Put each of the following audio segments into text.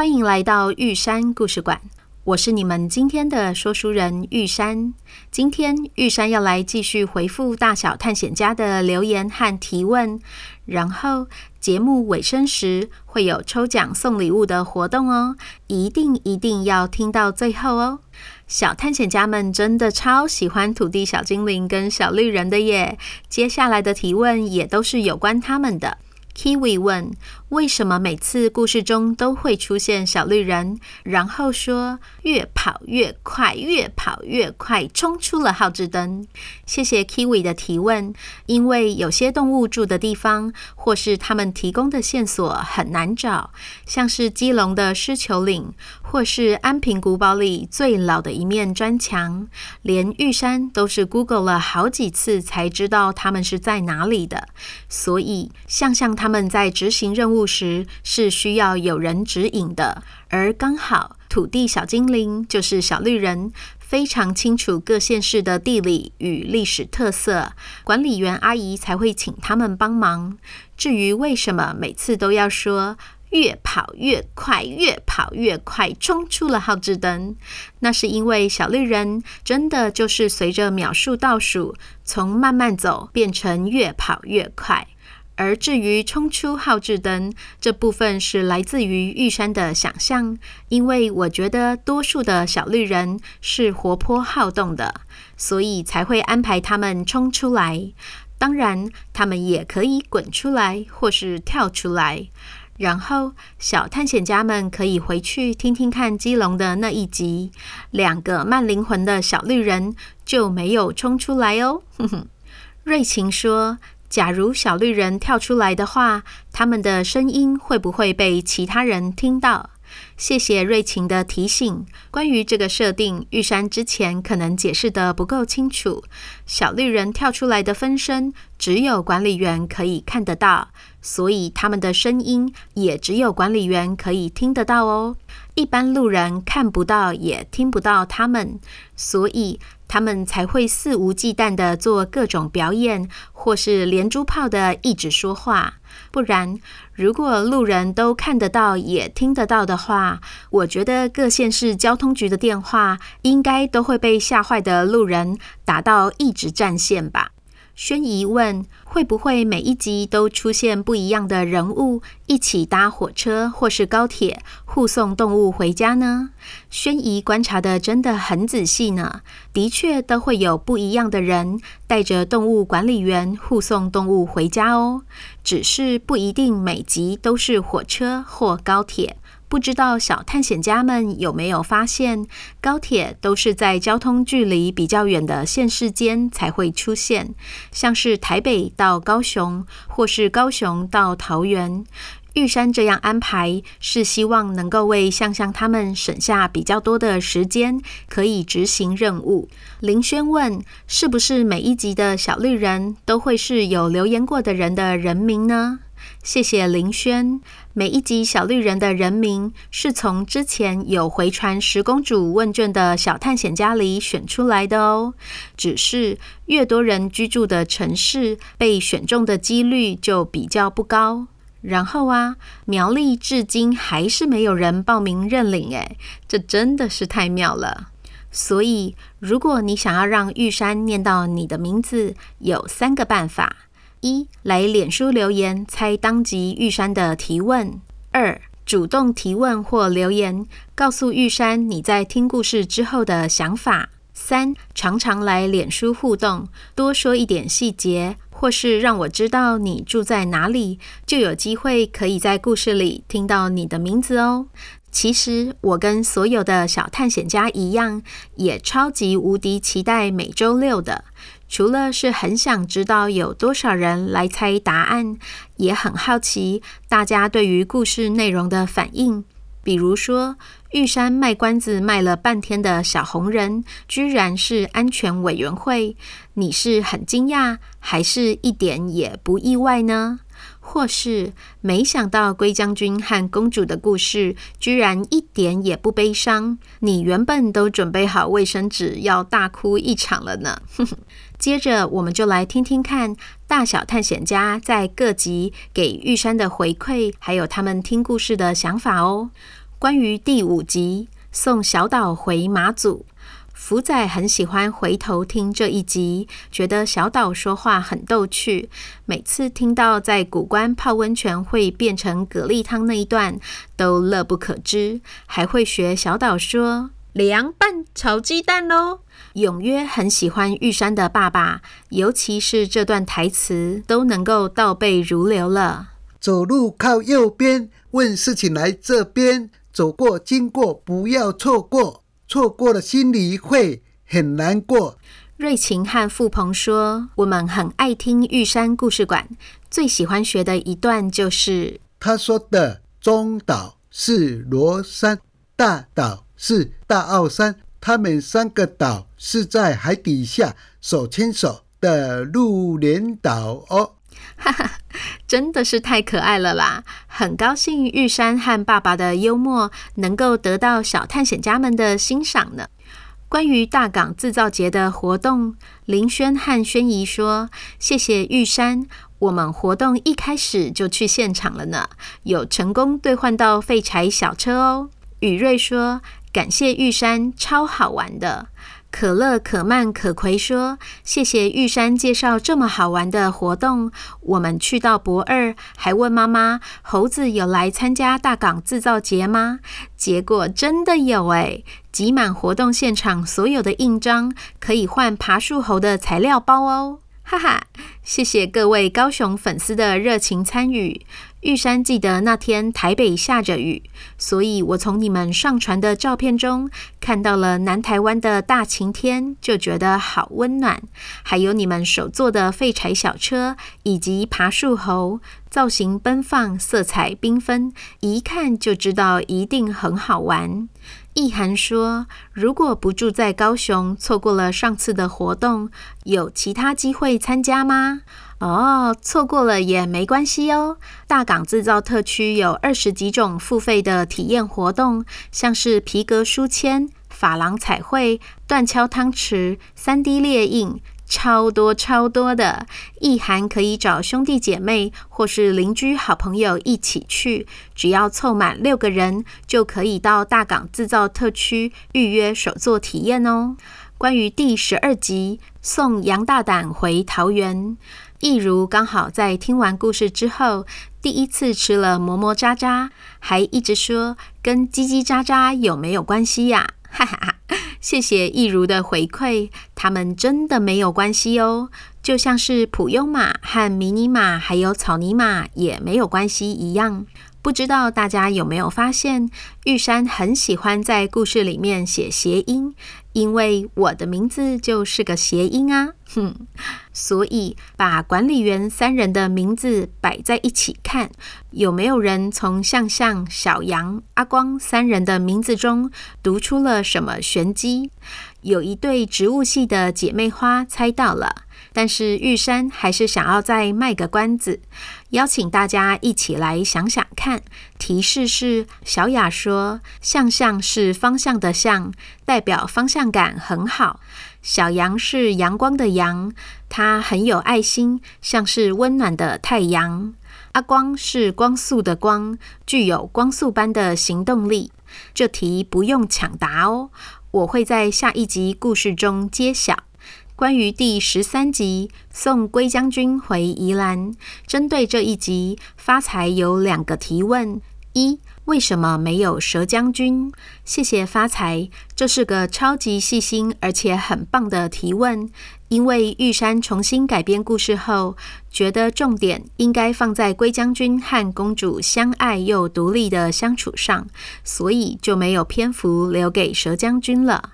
欢迎来到玉山故事馆。我是你们今天的说书人玉山。今天玉山要来继续回复大小探险家的留言和提问，然后节目尾声时会有抽奖送礼物的活动哦，一定一定要听到最后哦。小探险家们真的超喜欢土地小精灵跟小绿人的耶，接下来的提问也都是有关他们的。Kiwi 问：“为什么每次故事中都会出现小绿人，然后说越跑越快，越跑越快，冲出了号志灯？”谢谢 Kiwi 的提问。因为有些动物住的地方，或是他们提供的线索很难找，像是基隆的狮球岭，或是安平古堡里最老的一面砖墙，连玉山都是 Google 了好几次才知道他们是在哪里的。所以，像像他们在执行任务时是需要有人指引的，而刚好土地小精灵就是小绿人，非常清楚各县市的地理与历史特色，管理员阿姨才会请他们帮忙。至于为什么每次都要说越跑越快，越跑越快，冲出了号志灯，那是因为小绿人真的就是随着秒数倒数，从慢慢走变成越跑越快。而至于冲出号志灯这部分是来自于玉山的想象，因为我觉得多数的小绿人是活泼好动的，所以才会安排他们冲出来。当然，他们也可以滚出来或是跳出来。然后，小探险家们可以回去听听看基隆的那一集，两个慢灵魂的小绿人就没有冲出来哦。哼哼，瑞晴说。假如小绿人跳出来的话，他们的声音会不会被其他人听到？谢谢瑞晴的提醒。关于这个设定，玉山之前可能解释得不够清楚。小绿人跳出来的分身，只有管理员可以看得到，所以他们的声音也只有管理员可以听得到哦。一般路人看不到，也听不到他们，所以。他们才会肆无忌惮地做各种表演，或是连珠炮的一直说话。不然，如果路人都看得到也听得到的话，我觉得各县市交通局的电话应该都会被吓坏的路人打到一直占线吧。轩怡问：“会不会每一集都出现不一样的人物，一起搭火车或是高铁护送动物回家呢？”轩怡观察的真的很仔细呢，的确都会有不一样的人带着动物管理员护送动物回家哦，只是不一定每集都是火车或高铁。不知道小探险家们有没有发现，高铁都是在交通距离比较远的县市间才会出现，像是台北到高雄，或是高雄到桃园。玉山这样安排，是希望能够为向向他们省下比较多的时间，可以执行任务。林轩问：是不是每一集的小绿人都会是有留言过的人的人名呢？谢谢林轩。每一集小绿人的人名是从之前有回传十公主问卷的小探险家里选出来的哦。只是越多人居住的城市，被选中的几率就比较不高。然后啊，苗栗至今还是没有人报名认领，诶，这真的是太妙了。所以，如果你想要让玉山念到你的名字，有三个办法。一来脸书留言猜当集玉山的提问；二主动提问或留言，告诉玉山你在听故事之后的想法；三常常来脸书互动，多说一点细节，或是让我知道你住在哪里，就有机会可以在故事里听到你的名字哦。其实我跟所有的小探险家一样，也超级无敌期待每周六的。除了是很想知道有多少人来猜答案，也很好奇大家对于故事内容的反应。比如说，玉山卖关子卖了半天的小红人，居然是安全委员会，你是很惊讶，还是一点也不意外呢？或是没想到龟将军和公主的故事居然一点也不悲伤，你原本都准备好卫生纸要大哭一场了呢。接着，我们就来听听看大小探险家在各集给玉山的回馈，还有他们听故事的想法哦。关于第五集送小岛回马祖。福仔很喜欢回头听这一集，觉得小岛说话很逗趣。每次听到在古关泡温泉会变成蛤蜊汤那一段，都乐不可支，还会学小岛说凉拌炒鸡蛋喽。永约很喜欢玉山的爸爸，尤其是这段台词都能够倒背如流了。走路靠右边，问事情来这边，走过经过不要错过。错过了，心里会很难过。瑞晴和富鹏说：“我们很爱听玉山故事馆，最喜欢学的一段就是他说的‘中岛是罗山，大岛是大奥山，他们三个岛是在海底下手牵手的陆连岛哦。’”哈哈，真的是太可爱了啦！很高兴玉山和爸爸的幽默能够得到小探险家们的欣赏呢。关于大港制造节的活动，林轩和轩怡说：“谢谢玉山，我们活动一开始就去现场了呢，有成功兑换到废柴小车哦。”雨瑞说：“感谢玉山，超好玩的。”可乐、可曼、可葵说：“谢谢玉山介绍这么好玩的活动。我们去到博二，还问妈妈猴子有来参加大港制造节吗？结果真的有诶，挤满活动现场，所有的印章可以换爬树猴的材料包哦。”哈哈，谢谢各位高雄粉丝的热情参与。玉山记得那天台北下着雨，所以我从你们上传的照片中看到了南台湾的大晴天，就觉得好温暖。还有你们手做的废柴小车以及爬树猴，造型奔放，色彩缤纷，一看就知道一定很好玩。意涵说：“如果不住在高雄，错过了上次的活动，有其他机会参加吗？”哦，错过了也没关系哦。大港制造特区有二十几种付费的体验活动，像是皮革书签、珐琅彩绘、断敲汤匙、三 D 列印。超多超多的，意涵可以找兄弟姐妹或是邻居好朋友一起去，只要凑满六个人，就可以到大港制造特区预约手作体验哦。关于第十二集送杨大胆回桃园，益如刚好在听完故事之后，第一次吃了么么喳喳，还一直说跟叽叽喳喳有没有关系呀？哈哈哈。谢谢益如的回馈，他们真的没有关系哦，就像是普悠马和迷你马还有草泥马也没有关系一样。不知道大家有没有发现，玉山很喜欢在故事里面写谐音，因为我的名字就是个谐音啊，哼。所以把管理员三人的名字摆在一起看，有没有人从向向、小杨、阿光三人的名字中读出了什么玄机？有一对植物系的姐妹花猜到了。但是玉山还是想要再卖个关子，邀请大家一起来想想看。提示是：小雅说“向向”是方向的“向”，代表方向感很好；小羊是阳光的“阳”，它很有爱心，像是温暖的太阳；阿光是光速的“光”，具有光速般的行动力。这题不用抢答哦，我会在下一集故事中揭晓。关于第十三集送龟将军回宜兰，针对这一集，发财有两个提问：一、为什么没有蛇将军？谢谢发财，这是个超级细心而且很棒的提问。因为玉山重新改编故事后，觉得重点应该放在龟将军和公主相爱又独立的相处上，所以就没有篇幅留给蛇将军了。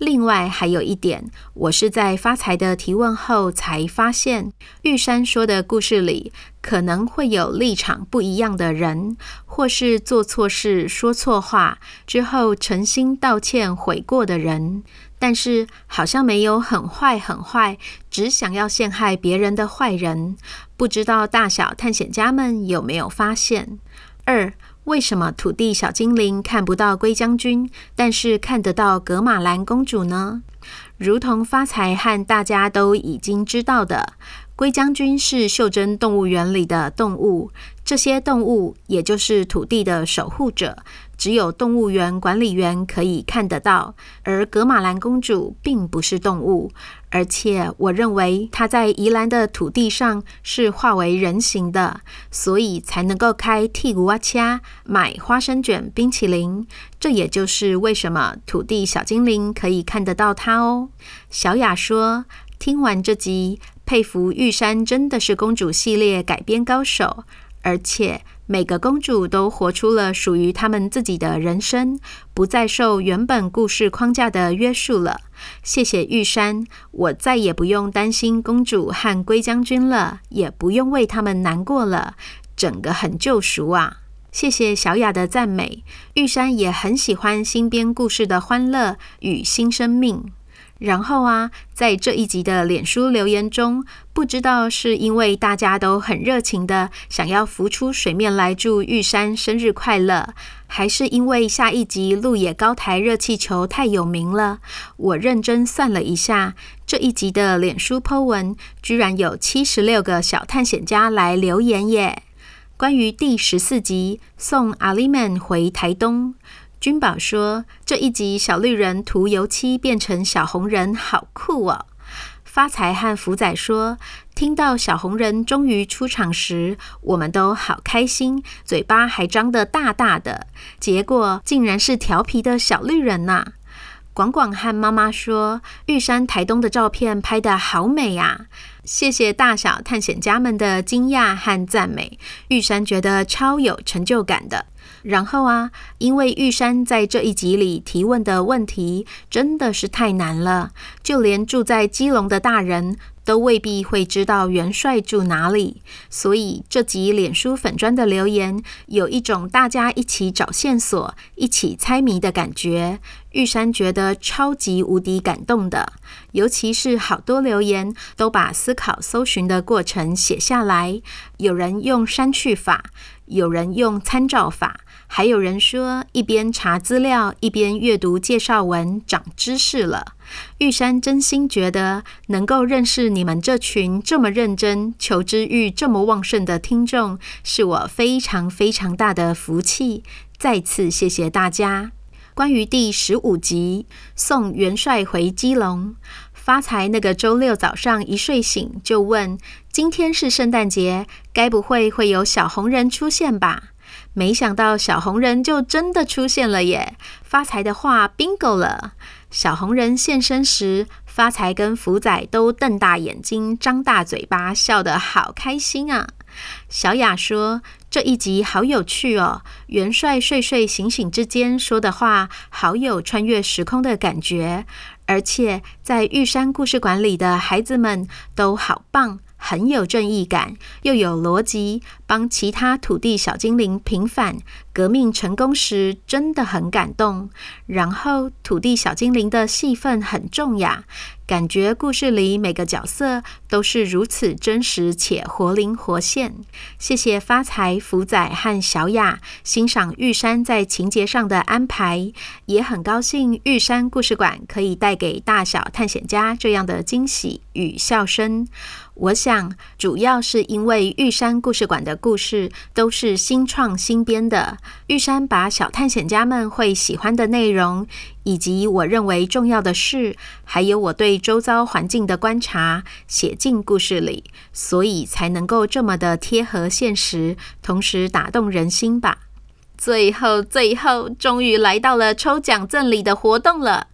另外还有一点，我是在发财的提问后才发现，玉山说的故事里可能会有立场不一样的人，或是做错事、说错话之后诚心道歉悔过的人，但是好像没有很坏很坏，只想要陷害别人的坏人。不知道大小探险家们有没有发现？二。为什么土地小精灵看不到龟将军，但是看得到格玛兰公主呢？如同发财和大家都已经知道的，龟将军是袖珍动物园里的动物，这些动物也就是土地的守护者。只有动物园管理员可以看得到，而格玛兰公主并不是动物，而且我认为她在宜兰的土地上是化为人形的，所以才能够开蒂古瓦恰买花生卷冰淇淋。这也就是为什么土地小精灵可以看得到她哦。小雅说：“听完这集，佩服玉山真的是公主系列改编高手，而且。”每个公主都活出了属于她们自己的人生，不再受原本故事框架的约束了。谢谢玉山，我再也不用担心公主和龟将军了，也不用为他们难过了，整个很救赎啊！谢谢小雅的赞美，玉山也很喜欢新编故事的欢乐与新生命。然后啊，在这一集的脸书留言中，不知道是因为大家都很热情的想要浮出水面来祝玉山生日快乐，还是因为下一集鹿野高台热气球太有名了，我认真算了一下，这一集的脸书 po 文居然有七十六个小探险家来留言耶！关于第十四集送阿里曼回台东。君宝说：“这一集小绿人涂油漆变成小红人，好酷哦！”发财和福仔说：“听到小红人终于出场时，我们都好开心，嘴巴还张得大大的。结果竟然是调皮的小绿人呐！”广广和妈妈说：“玉山台东的照片拍得好美呀！”谢谢大小探险家们的惊讶和赞美，玉山觉得超有成就感的。然后啊，因为玉山在这一集里提问的问题真的是太难了，就连住在基隆的大人都未必会知道元帅住哪里，所以这集脸书粉砖的留言有一种大家一起找线索、一起猜谜的感觉。玉山觉得超级无敌感动的，尤其是好多留言都把思考搜寻的过程写下来，有人用删去法，有人用参照法。还有人说，一边查资料，一边阅读介绍文，长知识了。玉山真心觉得，能够认识你们这群这么认真、求知欲这么旺盛的听众，是我非常非常大的福气。再次谢谢大家。关于第十五集送元帅回基隆，发财那个周六早上一睡醒就问：今天是圣诞节，该不会会有小红人出现吧？没想到小红人就真的出现了耶！发财的话 bingo 了。小红人现身时，发财跟福仔都瞪大眼睛、张大嘴巴，笑得好开心啊！小雅说：“这一集好有趣哦，元帅睡睡醒醒之间说的话，好有穿越时空的感觉，而且在玉山故事馆里的孩子们都好棒。”很有正义感，又有逻辑，帮其他土地小精灵平反，革命成功时真的很感动。然后土地小精灵的戏份很重呀。感觉故事里每个角色都是如此真实且活灵活现。谢谢发财、福仔和小雅欣赏玉山在情节上的安排，也很高兴玉山故事馆可以带给大小探险家这样的惊喜与笑声。我想主要是因为玉山故事馆的故事都是新创新编的，玉山把小探险家们会喜欢的内容。以及我认为重要的事，还有我对周遭环境的观察，写进故事里，所以才能够这么的贴合现实，同时打动人心吧。最后，最后，终于来到了抽奖赠礼的活动了。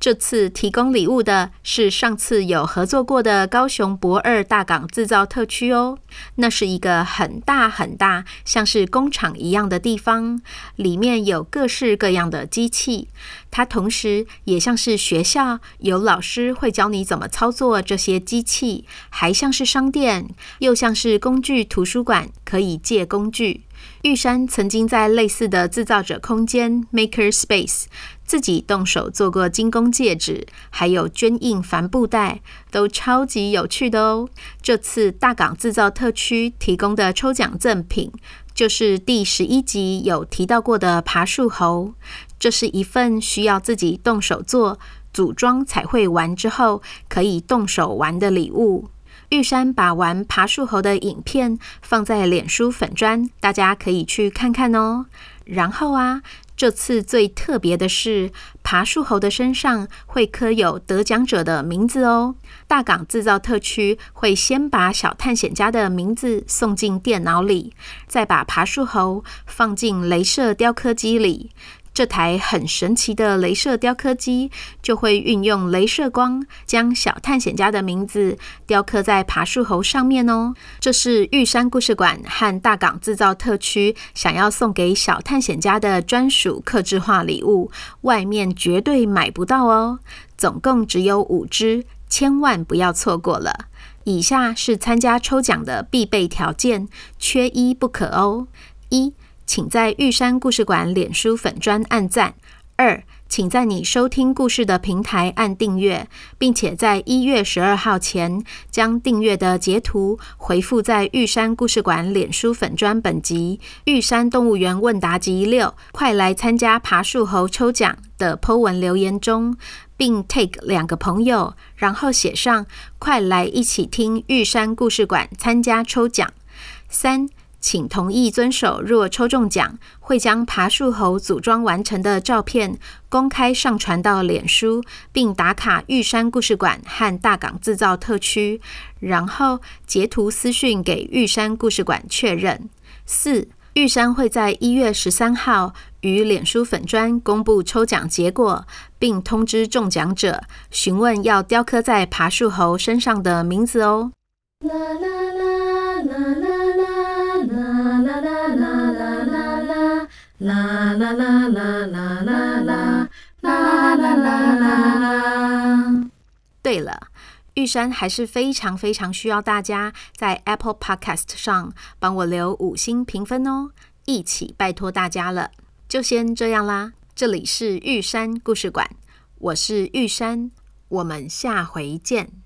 这次提供礼物的是上次有合作过的高雄博二大港制造特区哦。那是一个很大很大，像是工厂一样的地方，里面有各式各样的机器。它同时也像是学校，有老师会教你怎么操作这些机器，还像是商店，又像是工具图书馆，可以借工具。玉山曾经在类似的制造者空间 Maker Space 自己动手做过精工戒指，还有绢印帆布袋，都超级有趣的哦。这次大港制造特区提供的抽奖赠品，就是第十一集有提到过的爬树猴。这是一份需要自己动手做、组装彩绘完之后可以动手玩的礼物。玉山把玩爬树猴的影片放在脸书粉砖，大家可以去看看哦。然后啊，这次最特别的是，爬树猴的身上会刻有得奖者的名字哦。大港制造特区会先把小探险家的名字送进电脑里，再把爬树猴放进镭射雕刻机里。这台很神奇的镭射雕刻机就会运用镭射光，将小探险家的名字雕刻在爬树猴上面哦。这是玉山故事馆和大港制造特区想要送给小探险家的专属刻制化礼物，外面绝对买不到哦。总共只有五只，千万不要错过了。以下是参加抽奖的必备条件，缺一不可哦。一请在玉山故事馆脸书粉专按赞。二，请在你收听故事的平台按订阅，并且在一月十二号前将订阅的截图回复在玉山故事馆脸书粉专本集《玉山动物园问答集六》，快来参加爬树猴抽奖的 po 文留言中，并 take 两个朋友，然后写上“快来一起听玉山故事馆参加抽奖”。三。请同意遵守，若抽中奖，会将爬树猴组装完成的照片公开上传到脸书，并打卡玉山故事馆和大港制造特区，然后截图私讯给玉山故事馆确认。四，玉山会在一月十三号于脸书粉专公布抽奖结果，并通知中奖者询问要雕刻在爬树猴身上的名字哦。啦啦啦啦啦啦啦啦啦啦啦啦啦！对了，玉山还是非常非常需要大家在 Apple Podcast 上帮我留五星评分哦，一起拜托大家了。就先这样啦，这里是玉山故事馆，我是玉山，我们下回见。